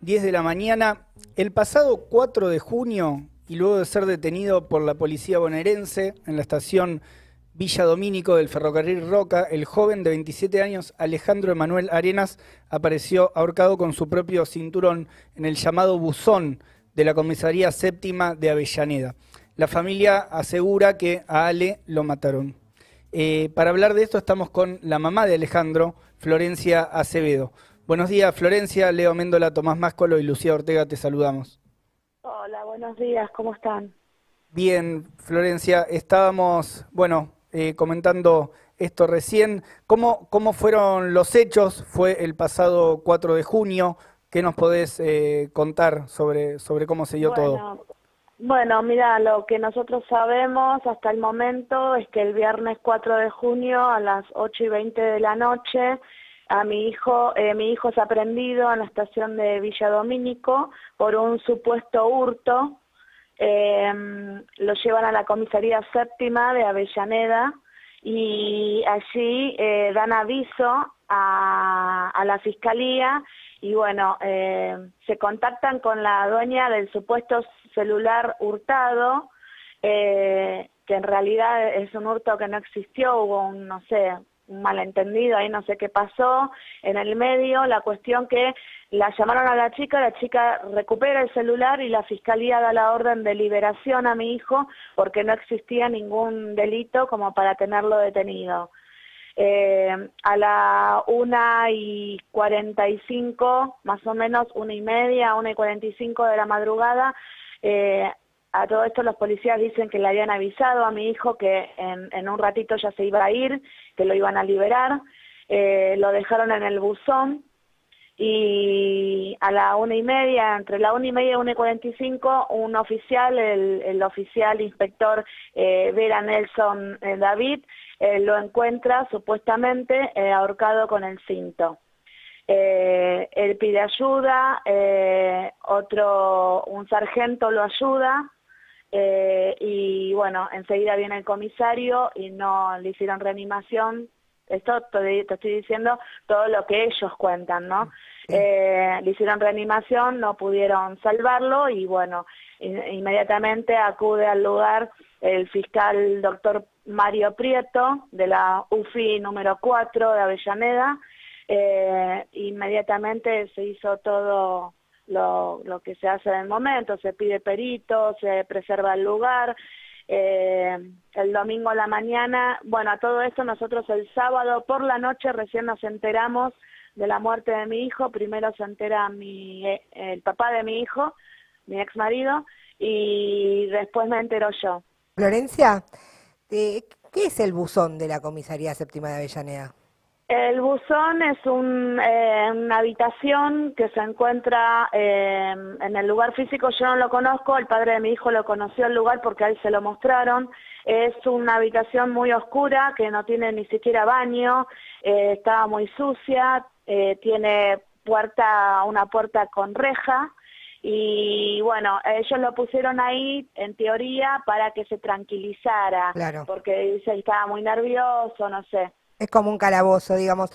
10 de la mañana. El pasado 4 de junio, y luego de ser detenido por la policía bonaerense en la estación Villa Domínico del ferrocarril Roca, el joven de 27 años Alejandro Emanuel Arenas apareció ahorcado con su propio cinturón en el llamado buzón de la comisaría séptima de Avellaneda. La familia asegura que a Ale lo mataron. Eh, para hablar de esto estamos con la mamá de Alejandro, Florencia Acevedo. Buenos días, Florencia, Leo Méndola, Tomás Máscolo y Lucía Ortega, te saludamos. Hola, buenos días, ¿cómo están? Bien, Florencia, estábamos, bueno, eh, comentando esto recién. ¿Cómo, ¿Cómo fueron los hechos? Fue el pasado 4 de junio. ¿Qué nos podés eh, contar sobre, sobre cómo se dio todo? Bueno, mira, lo que nosotros sabemos hasta el momento es que el viernes 4 de junio a las 8 y 20 de la noche a mi hijo, eh, mi hijo es aprendido en la estación de Villa Domínico por un supuesto hurto. Em, lo llevan a la comisaría séptima de Avellaneda y allí eh, dan aviso a, a, la fiscalía y bueno, eh, se contactan con la dueña del supuesto celular hurtado, que en realidad es un hurto que no existió, hubo un, no sé, un malentendido, ahí no sé qué pasó, en el medio, la cuestión que la llamaron a la chica, la chica recupera el celular y la fiscalía da la orden de liberación a mi hijo porque no existía ningún delito como para tenerlo detenido. Eh, a la una y cuarenta y cinco, más o menos una y media, una y cuarenta y cinco de la madrugada, eh, a todo esto los policías dicen que le habían avisado a mi hijo que en, un ratito ya se iba a ir, que lo iban a liberar. Eh, lo dejaron en el buzón y a la una y media, entre la una y media y una y cuarenta y cinco, un oficial, el, oficial inspector eh, Vera Nelson eh, David, lo encuentra supuestamente ahorcado con el cinto. él pide ayuda, otro, un sargento lo ayuda, eh, y bueno, enseguida viene el comisario y no le hicieron reanimación. Esto te, estoy diciendo todo lo que ellos cuentan, ¿no? Eh, le hicieron reanimación, no pudieron salvarlo y bueno, inmediatamente acude al lugar el fiscal doctor Mario Prieto de la UFI número 4 de Avellaneda. Eh, inmediatamente se hizo todo lo, lo que se hace en el momento, se pide perito, se preserva el lugar, eh, el domingo a la mañana, bueno, a todo esto nosotros el sábado por la noche recién nos enteramos de la muerte de mi hijo, primero se entera mi, eh, el papá de mi hijo, mi ex marido, y después me entero yo. Florencia, ¿qué es el buzón de la comisaría séptima de Avellaneda? El buzón es eh, una habitación que se encuentra eh, en el lugar físico, yo no lo conozco, el padre de mi hijo lo conoció el lugar porque ahí se lo mostraron. Es una habitación muy oscura que no tiene ni siquiera baño, eh, estaba muy sucia, tiene puerta, una puerta con reja y bueno, ellos lo pusieron ahí en teoría para que se tranquilizara, porque dice estaba muy nervioso, no sé. Es como un calabozo, digamos.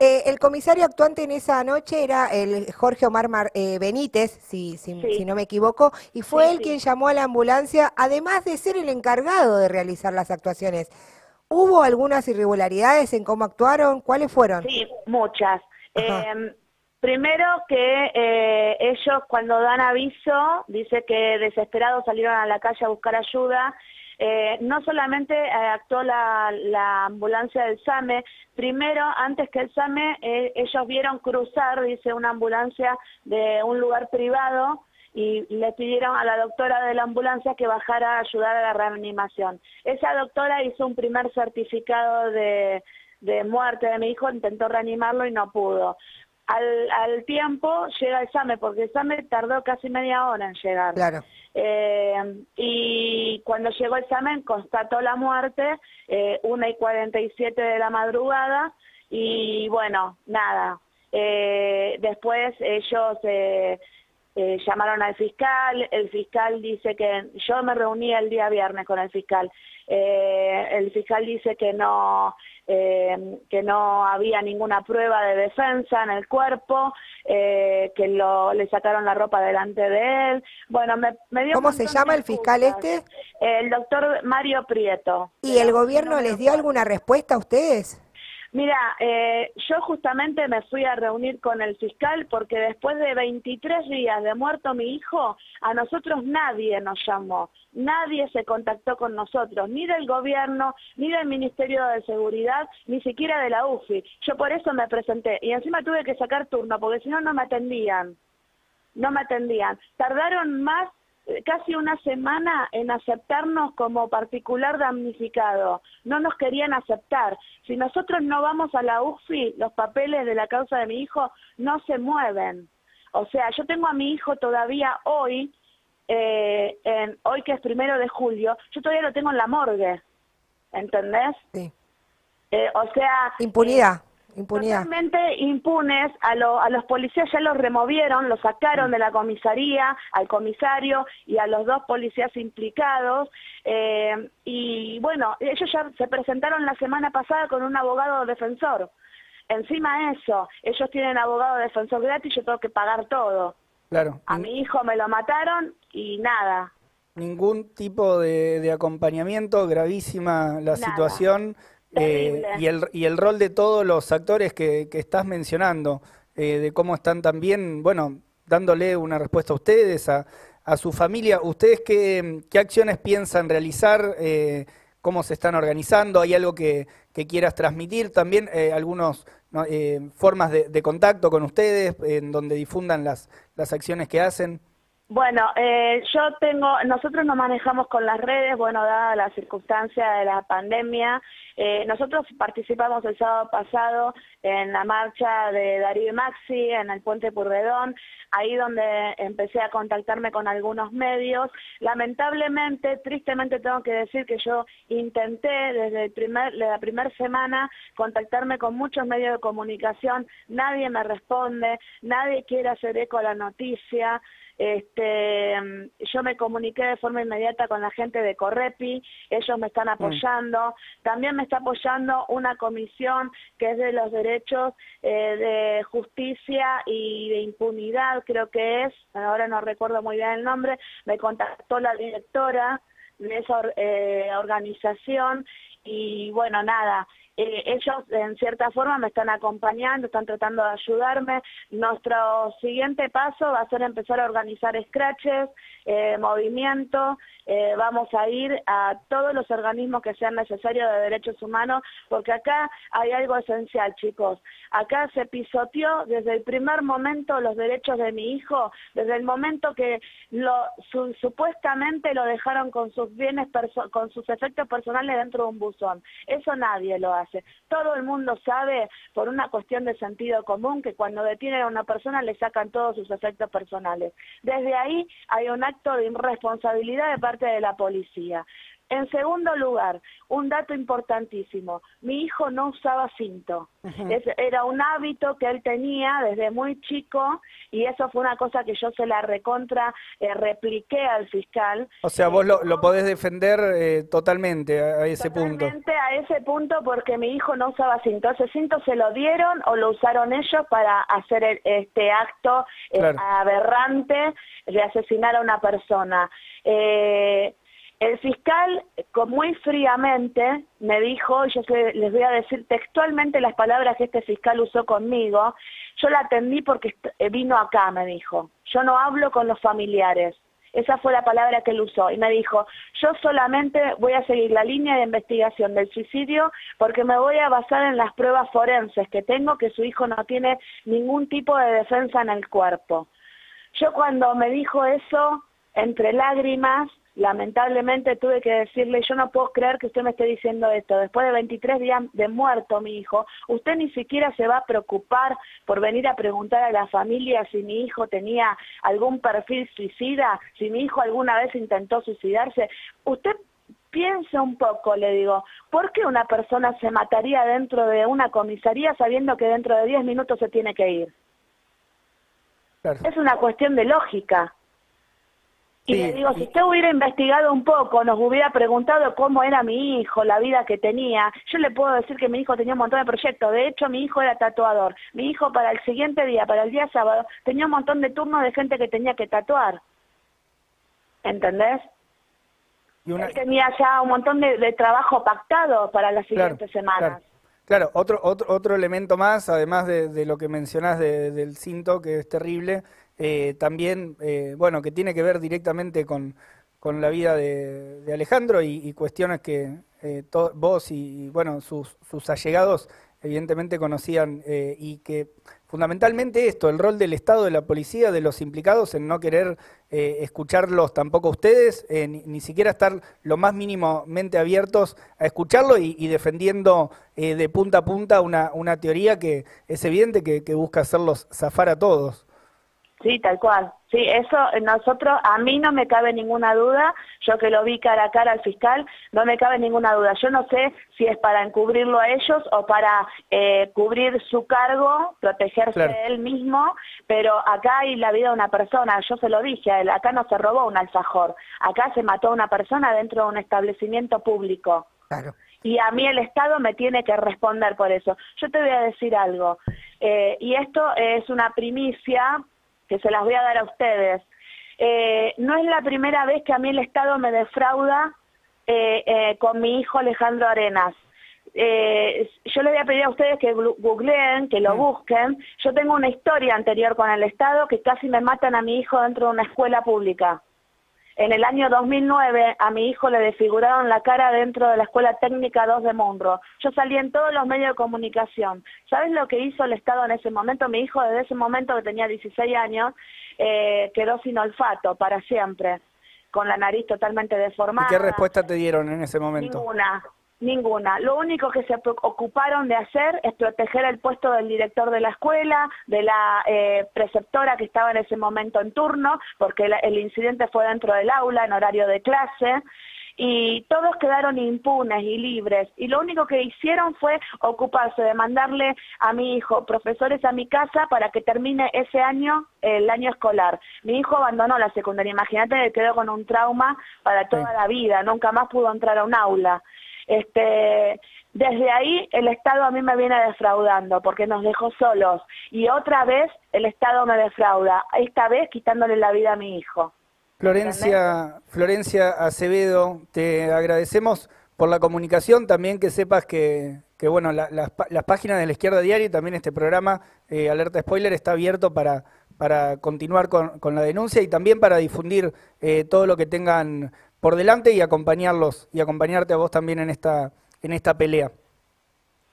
Eh, el comisario actuante en esa noche era el Jorge Omar eh, Benítez, si, si, no me equivoco, y fue él quien llamó a la ambulancia, además de ser el encargado de realizar las actuaciones. ¿Hubo algunas irregularidades en cómo actuaron? ¿Cuáles fueron? Sí, muchas. Em, primero que eh, ellos cuando dan aviso, dice que desesperados salieron a la calle a buscar ayuda eh, no solamente eh, actuó la, ambulancia del SAME, primero, antes que el SAME, eh, ellos vieron cruzar, dice, una ambulancia de un lugar privado y le pidieron a la doctora de la ambulancia que bajara a ayudar a la reanimación. Esa doctora hizo un primer certificado de, de muerte de mi hijo, intentó reanimarlo y no pudo. Al, al tiempo llega el SAME, porque el SAME tardó casi media hora en llegar. Claro. Eh, y cuando llegó el examen constató la muerte, eh, una y 47 de la madrugada, y bueno, nada. Eh, después ellos, eh, eh, llamaron al fiscal, el fiscal dice que yo me reuní el día viernes con el fiscal, eh, el fiscal dice que no eh, que no había ninguna prueba de defensa en el cuerpo, que lo, le sacaron la ropa delante de él. Bueno, me, me dio ¿Cómo se llama el fiscal este? El doctor Mario Prieto. ¿Y el gobierno les dio alguna respuesta a ustedes? Mira, eh, yo justamente me fui a reunir con el fiscal porque después de 23 días de muerto mi hijo, a nosotros nadie nos llamó, nadie se contactó con nosotros, ni del gobierno, ni del Ministerio de Seguridad, ni siquiera de la UFI. Yo por eso me presenté y encima tuve que sacar turno porque si no, no me atendían. No me atendían. Tardaron más casi una semana en aceptarnos como particular damnificado. No nos querían aceptar. Si nosotros no vamos a la UFI, los papeles de la causa de mi hijo no se mueven. O sea, yo tengo a mi hijo todavía hoy, eh, en, hoy que es primero de julio, yo todavía lo tengo en la morgue. ¿Entendés? Sí. Eh, o sea... Impunidad. Impunidad. Totalmente impunes, a, a los policías ya los removieron, los sacaron de la comisaría, al comisario y a los dos policías implicados. Eh, y bueno, ellos ya se presentaron la semana pasada con un abogado defensor. Encima de eso, ellos tienen abogado defensor gratis, yo tengo que pagar todo. Claro. A mi hijo me lo mataron y nada. Ningún tipo de, acompañamiento, gravísima la situación. Eh, y, el, y el rol de todos los actores que, que estás mencionando, eh, de cómo están también, bueno, dándole una respuesta a ustedes, a, a su familia. ¿Ustedes qué, qué acciones piensan realizar? Eh, ¿Cómo se están organizando? ¿Hay algo que, que quieras transmitir? También eh, algunas formas de, de, contacto con ustedes, en donde difundan las, las acciones que hacen. Bueno, eh, yo tengo, nosotros nos manejamos con las redes, bueno, dada la circunstancia de la pandemia, eh, nosotros participamos el sábado pasado en la marcha de Darío y Maxi en el Puente Purredón, ahí donde empecé a contactarme con algunos medios. Lamentablemente, tristemente tengo que decir que yo intenté desde el primer, la primera semana contactarme con muchos medios de comunicación, nadie me responde, nadie quiere hacer eco a la noticia. Este, yo me comuniqué de forma inmediata con la gente de Correpi, ellos me están mm. apoyando. También me está apoyando una comisión que es de los derechos eh, de justicia y de impunidad, creo que es, ahora no recuerdo muy bien el nombre, me contactó la directora de esa eh, organización y bueno, nada, eh, ellos en cierta forma me están acompañando, están tratando de ayudarme. Nuestro siguiente paso va a ser empezar a organizar scratches, eh, movimiento, eh, vamos a ir a todos los organismos que sean necesarios de derechos humanos, porque acá hay algo esencial, chicos. Acá se pisoteó desde el primer momento los derechos de mi hijo, desde el momento que supuestamente lo dejaron con sus bienes, con sus efectos personales dentro de un buzón. Eso nadie lo hace. Todo el mundo sabe, por una cuestión de sentido común, que cuando detienen a una persona le sacan todos sus efectos personales. Desde ahí hay un acto de irresponsabilidad de parte de la policía. En segundo lugar, un dato importantísimo, mi hijo no usaba cinto. era un hábito que él tenía desde muy chico y eso fue una cosa que yo se la recontra eh, repliqué al fiscal. O sea, vos lo, lo podés defender eh, totalmente a, ese punto. Totalmente a ese punto porque mi hijo no usaba cinto. Ese cinto se lo dieron o lo usaron ellos para hacer este acto eh, aberrante de asesinar a una persona. Eh, el fiscal, muy fríamente, me dijo, yo les voy a decir textualmente las palabras que este fiscal usó conmigo, yo la atendí porque eh, vino acá, me dijo, yo no hablo con los familiares. Esa fue la palabra que él usó y me dijo, yo solamente voy a seguir la línea de investigación del suicidio porque me voy a basar en las pruebas forenses que tengo que su hijo no tiene ningún tipo de defensa en el cuerpo. Yo cuando me dijo eso, entre lágrimas, lamentablemente tuve que decirle, yo no puedo creer que usted me esté diciendo esto, después de 23 días de muerto mi hijo, usted ni siquiera se va a preocupar por venir a preguntar a la familia si mi hijo tenía algún perfil suicida, si mi hijo alguna vez intentó suicidarse. Usted piense un poco, le digo, ¿por qué una persona se mataría dentro de una comisaría sabiendo que dentro de 10 minutos se tiene que ir? Es una cuestión de lógica. Y le digo, si usted hubiera investigado un poco, nos hubiera preguntado cómo era mi hijo, la vida que tenía, yo le puedo decir que mi hijo tenía un montón de proyectos. De hecho, mi hijo era tatuador. Mi hijo para el siguiente día, para el día sábado, tenía un montón de turnos de gente que tenía que tatuar. ¿Entendés? Él tenía ya un montón de, trabajo pactado para las siguientes semanas. Claro. otro, otro, otro elemento más, además de, lo que mencionás del cinto, que es terrible, eh, también, eh, bueno, que tiene que ver directamente con, con la vida de, Alejandro y, cuestiones que eh, vos y, bueno, sus, sus, allegados evidentemente conocían y que fundamentalmente esto, el rol del Estado, de la policía, de los implicados en no querer escucharlos tampoco ustedes, ni, siquiera estar lo más mínimamente abiertos a escucharlo y, defendiendo de punta a punta una, una teoría que es evidente que busca hacerlos zafar a todos. Sí, tal cual. Sí, eso nosotros, a mí no me cabe ninguna duda, yo que lo vi cara a cara al fiscal, no me cabe ninguna duda. Yo no sé si es para encubrirlo a ellos o para eh, cubrir su cargo, protegerse de él mismo, pero acá hay la vida de una persona, yo se lo dije a él, acá no se robó un alfajor, acá se mató a una persona dentro de un establecimiento público. Claro. Y a mí el Estado me tiene que responder por eso. Yo te voy a decir algo, eh, y esto es una primicia que se las voy a dar a ustedes. Eh, no es la primera vez que a mí el Estado me defrauda eh, eh, con mi hijo Alejandro Arenas. yo le voy a pedir a ustedes que googleen, que lo busquen. Yo tengo una historia anterior con el Estado que casi me matan a mi hijo dentro de una escuela pública. En el año 2009 a mi hijo le desfiguraron la cara dentro de la Escuela Técnica 2 de Monro. Yo salí en todos los medios de comunicación. ¿Sabes lo que hizo el Estado en ese momento? Mi hijo desde ese momento que tenía 16 años eh, quedó sin olfato para siempre, con la nariz totalmente deformada. ¿Y qué respuesta te dieron en ese momento? Ninguna. Ninguna. Lo único que se ocuparon de hacer es proteger el puesto del director de la escuela, de la eh, preceptora que estaba en ese momento en turno, porque el incidente fue dentro del aula, en horario de clase, y todos quedaron impunes y libres. Y lo único que hicieron fue ocuparse de mandarle a mi hijo profesores a mi casa para que termine ese año, el año escolar. Mi hijo abandonó la secundaria, imagínate que quedó con un trauma para toda la vida, nunca más pudo entrar a un aula. Este, desde ahí el Estado a mí me viene defraudando porque nos dejó solos. Y otra vez el Estado me defrauda, esta vez quitándole la vida a mi hijo. Florencia, Florencia Acevedo, te agradecemos por la comunicación, también que sepas que, que bueno, las páginas de la Izquierda Diaria y también este programa, eh, Alerta Spoiler, está abierto para, para continuar con, con, la denuncia y también para difundir eh, todo lo que tengan por delante y acompañarlos y acompañarte a vos también en esta, en esta pelea.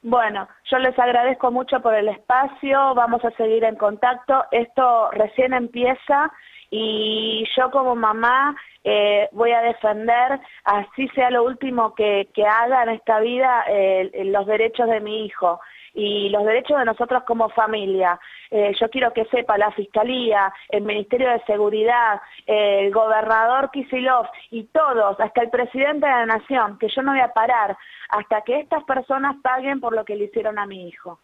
Bueno, yo les agradezco mucho por el espacio, vamos a seguir en contacto, esto recién empieza y yo como mamá eh, voy a defender, así sea lo último que, haga en esta vida, eh, los derechos de mi hijo y los derechos de nosotros como familia. Eh, yo quiero que sepa la Fiscalía, el Ministerio de Seguridad, el gobernador Kisilov y todos, hasta el presidente de la Nación, que yo no voy a parar hasta que estas personas paguen por lo que le hicieron a mi hijo.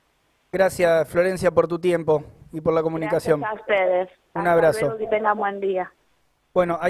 Gracias, Florencia, por tu tiempo y por la comunicación. Gracias a ustedes. Un abrazo. y tengan buen día. Bueno,